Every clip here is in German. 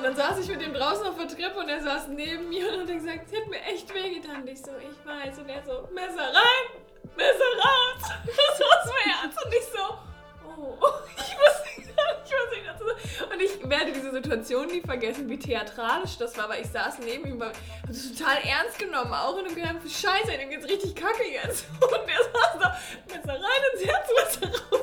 Und dann saß ich mit ihm draußen auf der Treppe und er saß neben mir und hat gesagt, sie hat mir echt wehgetan. Und ich so, ich weiß. Und er so, Messer rein, Messer raus. Das war's mir ernst. Und ich so, oh, ich wusste gar nicht, ich dazu sagen. Und ich werde diese Situation nie vergessen, wie theatralisch das war, weil ich saß neben ihm, habe das total ernst genommen auch und gedacht, scheiße, dem geht's richtig kacke jetzt. Und er saß da, Messer rein ins Herz, Messer raus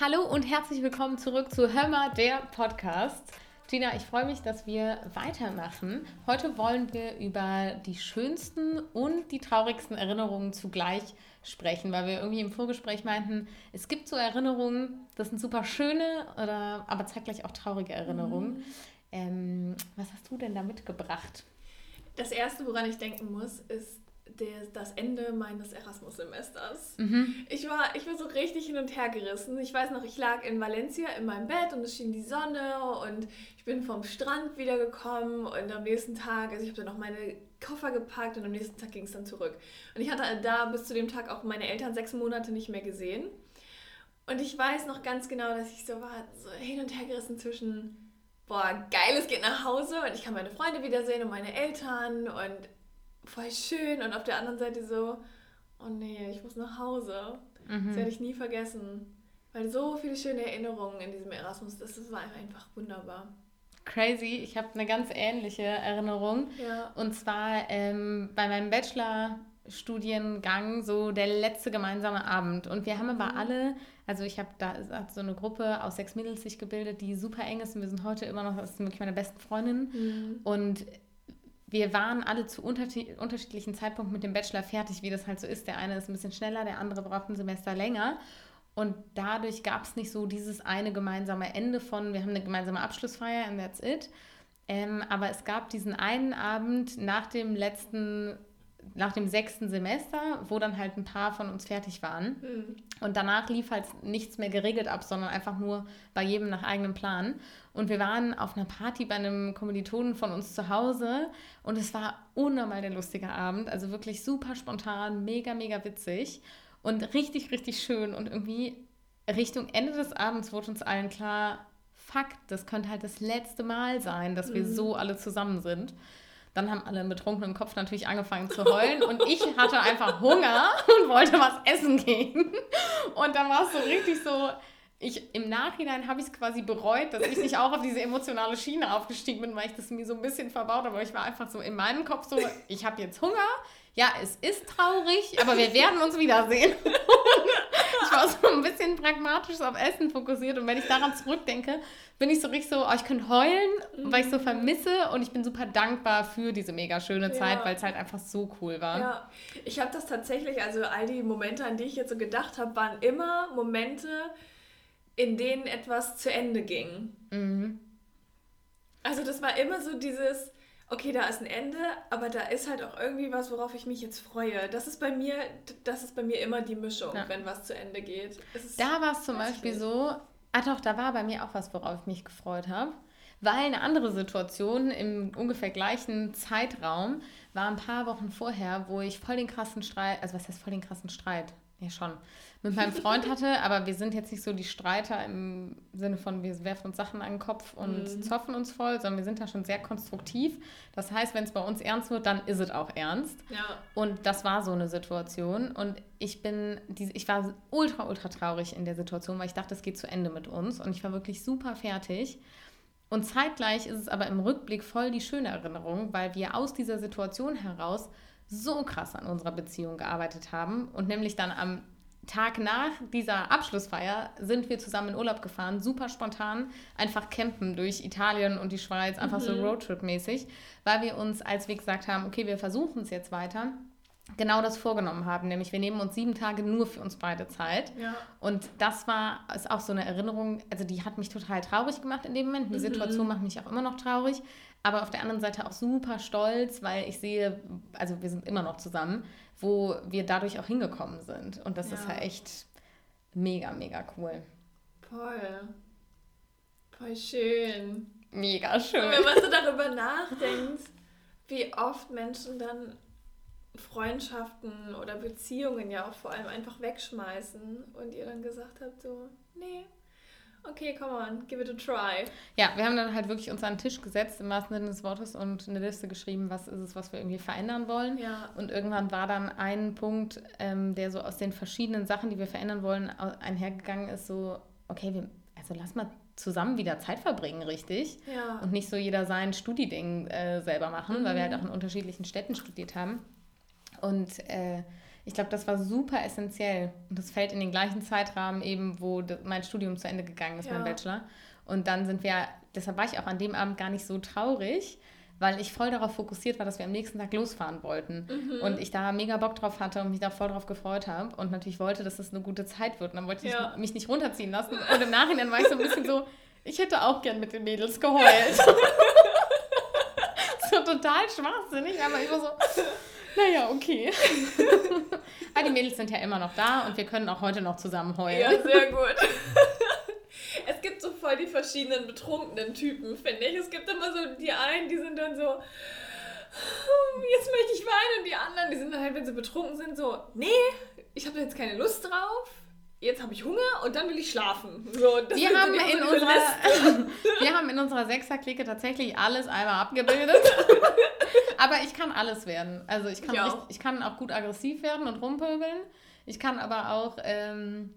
Hallo und herzlich willkommen zurück zu Hörmer, der Podcast. Gina, ich freue mich, dass wir weitermachen. Heute wollen wir über die schönsten und die traurigsten Erinnerungen zugleich sprechen, weil wir irgendwie im Vorgespräch meinten, es gibt so Erinnerungen, das sind super schöne, oder, aber zeitgleich auch traurige Erinnerungen. Mhm. Ähm, was hast du denn da mitgebracht? Das Erste, woran ich denken muss, ist der, das Ende meines Erasmus-Semesters. Mhm. Ich, war, ich war so richtig hin und her gerissen. Ich weiß noch, ich lag in Valencia in meinem Bett und es schien die Sonne und ich bin vom Strand wiedergekommen und am nächsten Tag, also ich habe dann noch meine Koffer gepackt und am nächsten Tag ging es dann zurück. Und ich hatte da bis zu dem Tag auch meine Eltern sechs Monate nicht mehr gesehen. Und ich weiß noch ganz genau, dass ich so war, so hin und her gerissen zwischen, boah, geil, es geht nach Hause und ich kann meine Freunde wiedersehen und meine Eltern und voll schön und auf der anderen Seite so, oh nee, ich muss nach Hause. Mhm. Das werde ich nie vergessen. Weil so viele schöne Erinnerungen in diesem Erasmus, das, war einfach wunderbar. Crazy, ich habe eine ganz ähnliche Erinnerung. Ja. Und zwar ähm, bei meinem Bachelor-Studiengang so der letzte gemeinsame Abend. Und wir haben aber mhm. alle, also ich habe da hat so eine Gruppe aus sechs Mädels sich gebildet, die super eng ist und wir sind heute immer noch, das sind wirklich meine besten Freundinnen. Mhm. Und wir waren alle zu unterschiedlichen Zeitpunkten mit dem Bachelor fertig, wie das halt so ist. Der eine ist ein bisschen schneller, der andere braucht ein Semester länger. Und dadurch gab es nicht so dieses eine gemeinsame Ende von, wir haben eine gemeinsame Abschlussfeier and that's it. Ähm, aber es gab diesen einen Abend nach dem letzten nach dem sechsten Semester, wo dann halt ein paar von uns fertig waren. Mhm. Und danach lief halt nichts mehr geregelt ab, sondern einfach nur bei jedem nach eigenem Plan. Und wir waren auf einer Party bei einem Kommilitonen von uns zu Hause und es war unnormal der lustige Abend. Also wirklich super spontan, mega, mega witzig und richtig, richtig schön. Und irgendwie Richtung Ende des Abends wurde uns allen klar, fuck, das könnte halt das letzte Mal sein, dass wir mhm. so alle zusammen sind. Dann haben alle mit betrunkenen Kopf natürlich angefangen zu heulen und ich hatte einfach Hunger und wollte was essen gehen. Und dann war es so richtig so, ich, im Nachhinein habe ich es quasi bereut, dass ich nicht auch auf diese emotionale Schiene aufgestiegen bin, weil ich das mir so ein bisschen verbaut habe. Aber ich war einfach so in meinem Kopf so, ich habe jetzt Hunger. Ja, es ist traurig, aber wir werden uns wiedersehen. War so ein bisschen pragmatisch auf Essen fokussiert. Und wenn ich daran zurückdenke, bin ich so richtig so, oh, ich könnte heulen, mhm. weil ich so vermisse. Und ich bin super dankbar für diese mega schöne Zeit, ja. weil es halt einfach so cool war. Ja, ich habe das tatsächlich, also all die Momente, an die ich jetzt so gedacht habe, waren immer Momente, in denen etwas zu Ende ging. Mhm. Also das war immer so dieses, okay, da ist ein Ende, aber da ist halt auch irgendwie was, worauf ich mich jetzt freue. Das ist bei mir, das ist bei mir immer die Mischung, ja. wenn was zu Ende geht. da war es zum Beispiel so, ah doch, da war bei mir auch was, worauf ich mich gefreut habe. Weil eine andere Situation im ungefähr gleichen Zeitraum war ein paar Wochen vorher, wo ich voll den krassen Streit, also was heißt voll den krassen Streit? Ja, schon mit meinem Freund hatte, aber wir sind jetzt nicht so die Streiter im Sinne von, wir werfen uns Sachen an den Kopf und mhm. zoffen uns voll, sondern wir sind da schon sehr konstruktiv. Das heißt, wenn es bei uns ernst wird, dann ist es auch ernst. Ja. Und das war so eine Situation. Und ich bin, ich war ultra, ultra traurig in der Situation, weil ich dachte, es geht zu Ende mit uns. Und ich war wirklich super fertig. Und zeitgleich ist es aber im Rückblick voll die schöne Erinnerung, weil wir aus dieser Situation heraus so krass an unserer Beziehung gearbeitet haben und nämlich dann am Tag nach dieser Abschlussfeier sind wir zusammen in Urlaub gefahren, super spontan, einfach campen durch Italien und die Schweiz, einfach mhm. so Roadtrip-mäßig, weil wir uns, als wir gesagt haben, okay, wir versuchen es jetzt weiter, genau das vorgenommen haben, nämlich wir nehmen uns sieben Tage nur für uns beide Zeit. Ja. Und das war, ist auch so eine Erinnerung, also die hat mich total traurig gemacht in dem Moment. Die mhm. Situation macht mich auch immer noch traurig, aber auf der anderen Seite auch super stolz, weil ich sehe, also wir sind immer noch zusammen, wo wir dadurch auch hingekommen sind. Und das ja. ist halt echt mega, mega cool. Voll. Voll schön. Mega schön. Und wenn man so darüber nachdenkt, wie oft Menschen dann Freundschaften oder Beziehungen ja auch vor allem einfach wegschmeißen und ihr dann gesagt habt so, nee, okay, come on, give it a try. Ja, wir haben dann halt wirklich uns an den Tisch gesetzt, im wahrsten Sinne des Wortes, und eine Liste geschrieben, was ist es, was wir irgendwie verändern wollen. Ja. Und irgendwann war dann ein Punkt, ähm, der so aus den verschiedenen Sachen, die wir verändern wollen, einhergegangen ist, so, okay, wir, also lass mal zusammen wieder Zeit verbringen, richtig? Ja. Und nicht so jeder sein Studi-Ding äh, selber machen, mhm. weil wir halt mhm. auch in unterschiedlichen Städten studiert haben. Und äh, ich glaube, das war super essentiell. Und das fällt in den gleichen Zeitrahmen eben, wo mein Studium zu Ende gegangen ist, ja. mein Bachelor. Und dann sind wir, deshalb war ich auch an dem Abend gar nicht so traurig, weil ich voll darauf fokussiert war, dass wir am nächsten Tag losfahren wollten. Mhm. Und ich da mega Bock drauf hatte und mich da voll drauf gefreut habe. Und natürlich wollte, dass es das eine gute Zeit wird. Und dann wollte ich ja. mich nicht runterziehen lassen. Und im Nachhinein war ich so ein bisschen so, ich hätte auch gern mit den Mädels geheult. so total schwachsinnig, aber ich war so, naja, okay. Aber die Mädels sind ja immer noch da und wir können auch heute noch zusammen heulen. Ja, sehr gut. Es gibt so voll die verschiedenen betrunkenen Typen, finde ich. Es gibt immer so die einen, die sind dann so, hm, jetzt möchte ich weinen und die anderen, die sind dann halt, wenn sie betrunken sind, so, nee, ich habe jetzt keine Lust drauf jetzt habe ich Hunger und dann will ich schlafen. So, wir, haben in unserer, wir haben in unserer Sechser-Clique tatsächlich alles einmal abgebildet. aber ich kann alles werden. Also ich kann, ich, auch. ich kann auch gut aggressiv werden und rumpöbeln. Ich kann aber auch ähm,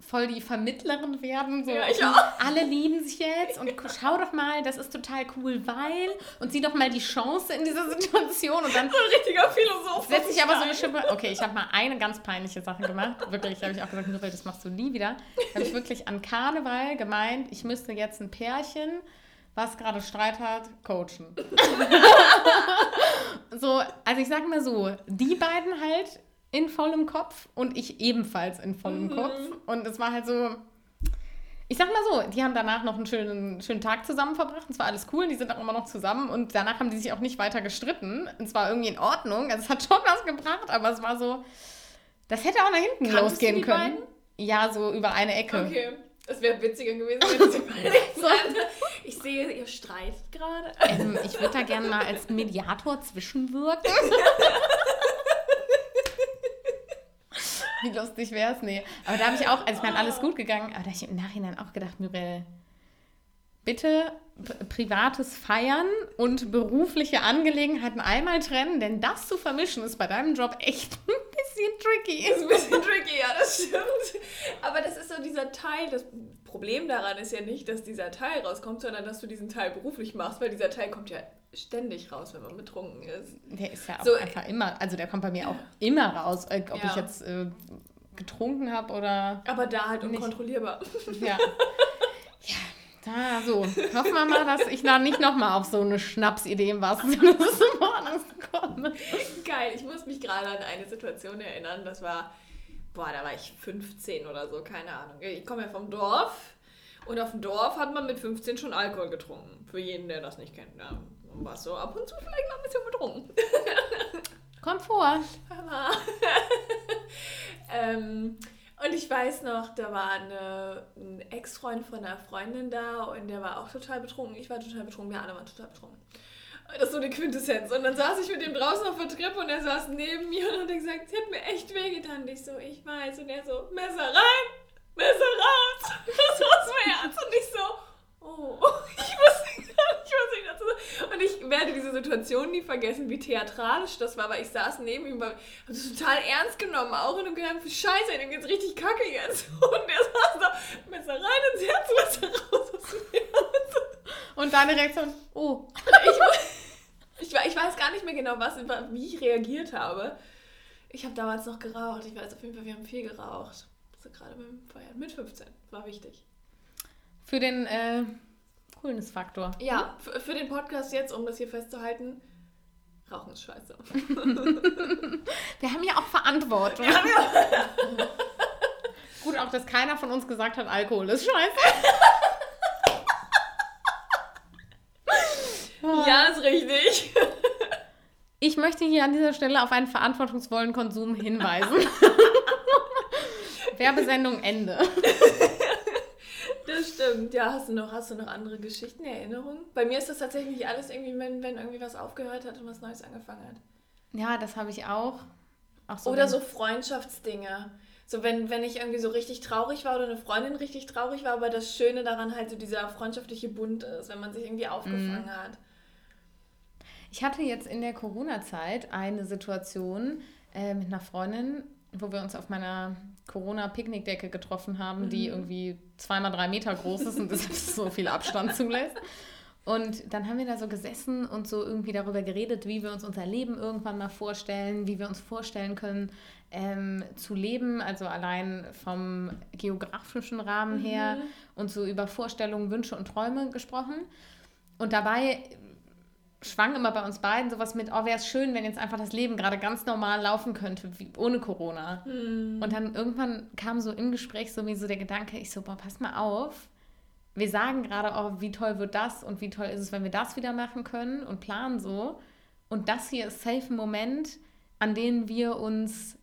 voll die Vermittlerin werden. So, ja, ich auch. Alle lieben sich jetzt und schau doch mal, das ist total cool, weil und sieh doch mal die Chance in dieser Situation und dann. So ein richtiger Philosoph. Setze ich aber so eine Schippe. Okay, ich habe mal eine ganz peinliche Sache gemacht. Wirklich, habe ich auch gesagt, Nurel, das machst du nie wieder. Habe ich wirklich an Karneval gemeint, ich müsste jetzt ein Pärchen was gerade Streit hat, coachen. so, also ich sag mal so, die beiden halt in vollem Kopf und ich ebenfalls in vollem mhm. Kopf. Und es war halt so, ich sag mal so, die haben danach noch einen schönen, schönen Tag zusammen verbracht. Und es war alles cool, die sind auch immer noch zusammen. Und danach haben die sich auch nicht weiter gestritten. Und es war irgendwie in Ordnung. Also es hat schon was gebracht, aber es war so, das hätte auch nach hinten Kannst losgehen können. Beiden? Ja, so über eine Ecke. Okay. Es wäre witziger gewesen, wenn sie beide Ich sehe, ihr streitet gerade. Ähm, ich würde da gerne mal als Mediator zwischenwirken. Wie lustig wäre es? Nee. Aber da habe ich auch, also ich meine, alles gut gegangen, aber da habe ich im Nachhinein auch gedacht, Muriel, bitte privates Feiern und berufliche Angelegenheiten einmal trennen, denn das zu vermischen ist bei deinem Job echt bisschen tricky. Ist ein bisschen tricky, ja, das stimmt. Aber das ist so dieser Teil, das Problem daran ist ja nicht, dass dieser Teil rauskommt, sondern dass du diesen Teil beruflich machst, weil dieser Teil kommt ja ständig raus, wenn man betrunken ist. Der ist ja auch so, einfach immer, also der kommt bei mir auch immer raus, äh, ob ja. ich jetzt äh, getrunken habe oder. Aber da halt unkontrollierbar. Ja. ja. Da, so. Hoffen wir mal, dass ich da nicht nochmal auf so eine Schnapsidee im komme. Geil, ich muss mich gerade an eine Situation erinnern, das war, boah, da war ich 15 oder so, keine Ahnung. Ich komme ja vom Dorf und auf dem Dorf hat man mit 15 schon Alkohol getrunken. Für jeden, der das nicht kennt. Ja, was so ab und zu vielleicht noch ein bisschen betrunken. Kommt vor. ähm, und ich weiß noch, da war eine, ein Ex-Freund von einer Freundin da und der war auch total betrunken. Ich war total betrunken, wir alle waren total betrunken. Das ist so die Quintessenz. Und dann saß ich mit ihm draußen auf der Treppe und er saß neben mir und hat gesagt, sie hat mir echt wehgetan. Und ich so, ich weiß. Und er so, Messer rein, Messer raus. Das war's mir Ernst. Und ich so, oh, ich wusste gar nicht, was ich dazu sagen Und ich werde diese Situation nie vergessen, wie theatralisch das war, weil ich saß neben ihm, habe das total ernst genommen auch und gedacht, scheiße, dem geht's richtig kacke jetzt. Und er saß da, Messer rein ins Herz, Messer raus aus dem Herz. Und deine Reaktion, oh. Ich, ich, ich weiß gar nicht mehr genau, was, wie ich reagiert habe. Ich habe damals noch geraucht. Ich weiß auf jeden Fall, wir haben viel geraucht. Also gerade beim Feiern. Mit 15. War wichtig. Für den äh, Coolness-Faktor. Ja, für, für den Podcast jetzt, um das hier festzuhalten, Rauchen ist scheiße. Wir haben ja auch Verantwortung. Ja, ja. Gut, auch dass keiner von uns gesagt hat, Alkohol ist scheiße. richtig. Ich möchte hier an dieser Stelle auf einen verantwortungsvollen Konsum hinweisen. Werbesendung Ende. Das stimmt. Ja, hast du noch, hast du noch andere Geschichten, Erinnerungen? Bei mir ist das tatsächlich alles irgendwie, wenn, wenn irgendwie was aufgehört hat und was Neues angefangen hat. Ja, das habe ich auch. auch so oder so Freundschaftsdinge. So, wenn, wenn ich irgendwie so richtig traurig war oder eine Freundin richtig traurig war, aber das Schöne daran halt so dieser freundschaftliche Bund ist, wenn man sich irgendwie aufgefangen mm. hat. Ich hatte jetzt in der Corona-Zeit eine Situation äh, mit einer Freundin, wo wir uns auf meiner Corona-Picknickdecke getroffen haben, mhm. die irgendwie zweimal drei Meter groß ist und das so viel Abstand zulässt. Und dann haben wir da so gesessen und so irgendwie darüber geredet, wie wir uns unser Leben irgendwann mal vorstellen, wie wir uns vorstellen können, ähm, zu leben, also allein vom geografischen Rahmen her mhm. und so über Vorstellungen, Wünsche und Träume gesprochen. Und dabei schwang immer bei uns beiden sowas mit, oh, wäre es schön, wenn jetzt einfach das Leben gerade ganz normal laufen könnte, wie, ohne Corona. Mhm. Und dann irgendwann kam so im Gespräch so wie so der Gedanke, ich so, boah, pass mal auf, wir sagen gerade, oh, wie toll wird das und wie toll ist es, wenn wir das wieder machen können und planen so. Und das hier ist safe ein Moment, an den wir uns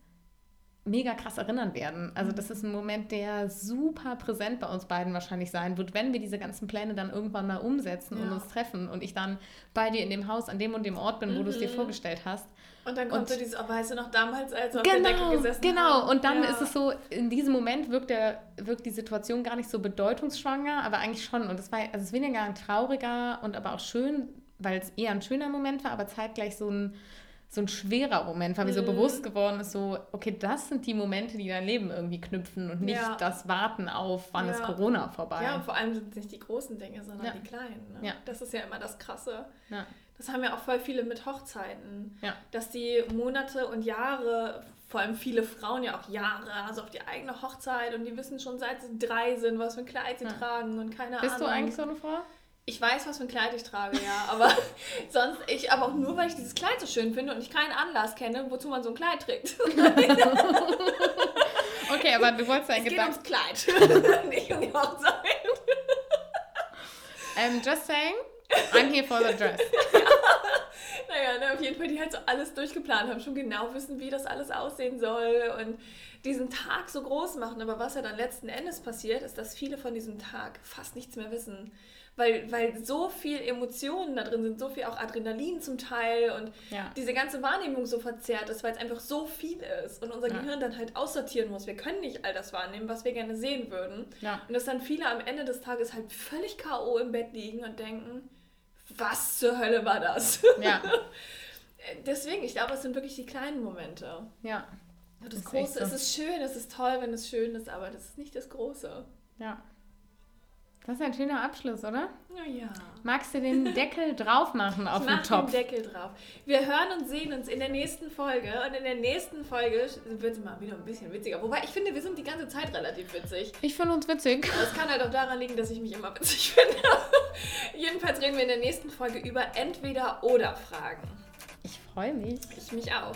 mega krass erinnern werden. Also das ist ein Moment, der super präsent bei uns beiden wahrscheinlich sein wird, wenn wir diese ganzen Pläne dann irgendwann mal umsetzen ja. und uns treffen und ich dann bei dir in dem Haus an dem und dem Ort bin, wo mhm. du es dir vorgestellt hast. Und dann kommt und, so dieses, oh, weißt du noch damals, als wir genau, auf der Decke gesessen genau. haben. Genau, und dann ja. ist es so, in diesem Moment wirkt, der, wirkt die Situation gar nicht so bedeutungsschwanger, aber eigentlich schon. Und es war, also es ist weniger ein trauriger und aber auch schön, weil es eher ein schöner Moment war, aber zeitgleich so ein so ein schwerer Moment, weil mir so mhm. bewusst geworden ist, so, okay, das sind die Momente, die dein Leben irgendwie knüpfen und nicht ja. das Warten auf, wann ja. ist Corona vorbei. Ja, und vor allem sind es nicht die großen Dinge, sondern ja. die kleinen. Ne? Ja. Das ist ja immer das Krasse. Ja. Das haben ja auch voll viele mit Hochzeiten. Ja. Dass die Monate und Jahre, vor allem viele Frauen ja auch Jahre, also auf die eigene Hochzeit und die wissen schon seit sie drei sind, was für ein Kleid sie tragen und keine Bist Ahnung. Bist du eigentlich so eine Frau? Ich weiß, was für ein Kleid ich trage, ja. Aber sonst, ich, aber auch nur, weil ich dieses Kleid so schön finde und ich keinen Anlass kenne, wozu man so ein Kleid trägt. okay, aber du wolltest ein Gedanken. Es geht ums Kleid, nicht um die Hochzeit. Um, just saying, I'm here for the dress. naja, ne, auf jeden Fall, die halt so alles durchgeplant haben, schon genau wissen, wie das alles aussehen soll und diesen Tag so groß machen. Aber was ja dann letzten Endes passiert, ist, dass viele von diesem Tag fast nichts mehr wissen weil, weil so viel Emotionen da drin sind, so viel auch Adrenalin zum Teil und ja. diese ganze Wahrnehmung so verzerrt ist, weil es einfach so viel ist und unser ja. Gehirn dann halt aussortieren muss. Wir können nicht all das wahrnehmen, was wir gerne sehen würden. Ja. Und dass dann viele am Ende des Tages halt völlig K.O. im Bett liegen und denken, was zur Hölle war das? Ja. Deswegen, ich glaube, es sind wirklich die kleinen Momente. Ja. Das, das Große, so. es ist schön, es ist toll, wenn es schön ist, aber das ist nicht das Große. Ja. Das ist ein schöner Abschluss, oder? Ja. Magst du den Deckel drauf machen auf ich den Topf? den Deckel drauf. Wir hören und sehen uns in der nächsten Folge. Und in der nächsten Folge wird es mal wieder ein bisschen witziger. Wobei ich finde, wir sind die ganze Zeit relativ witzig. Ich finde uns witzig. Das kann halt auch daran liegen, dass ich mich immer witzig finde. Jedenfalls reden wir in der nächsten Folge über Entweder-Oder-Fragen. Ich freue mich. Ich mich auch.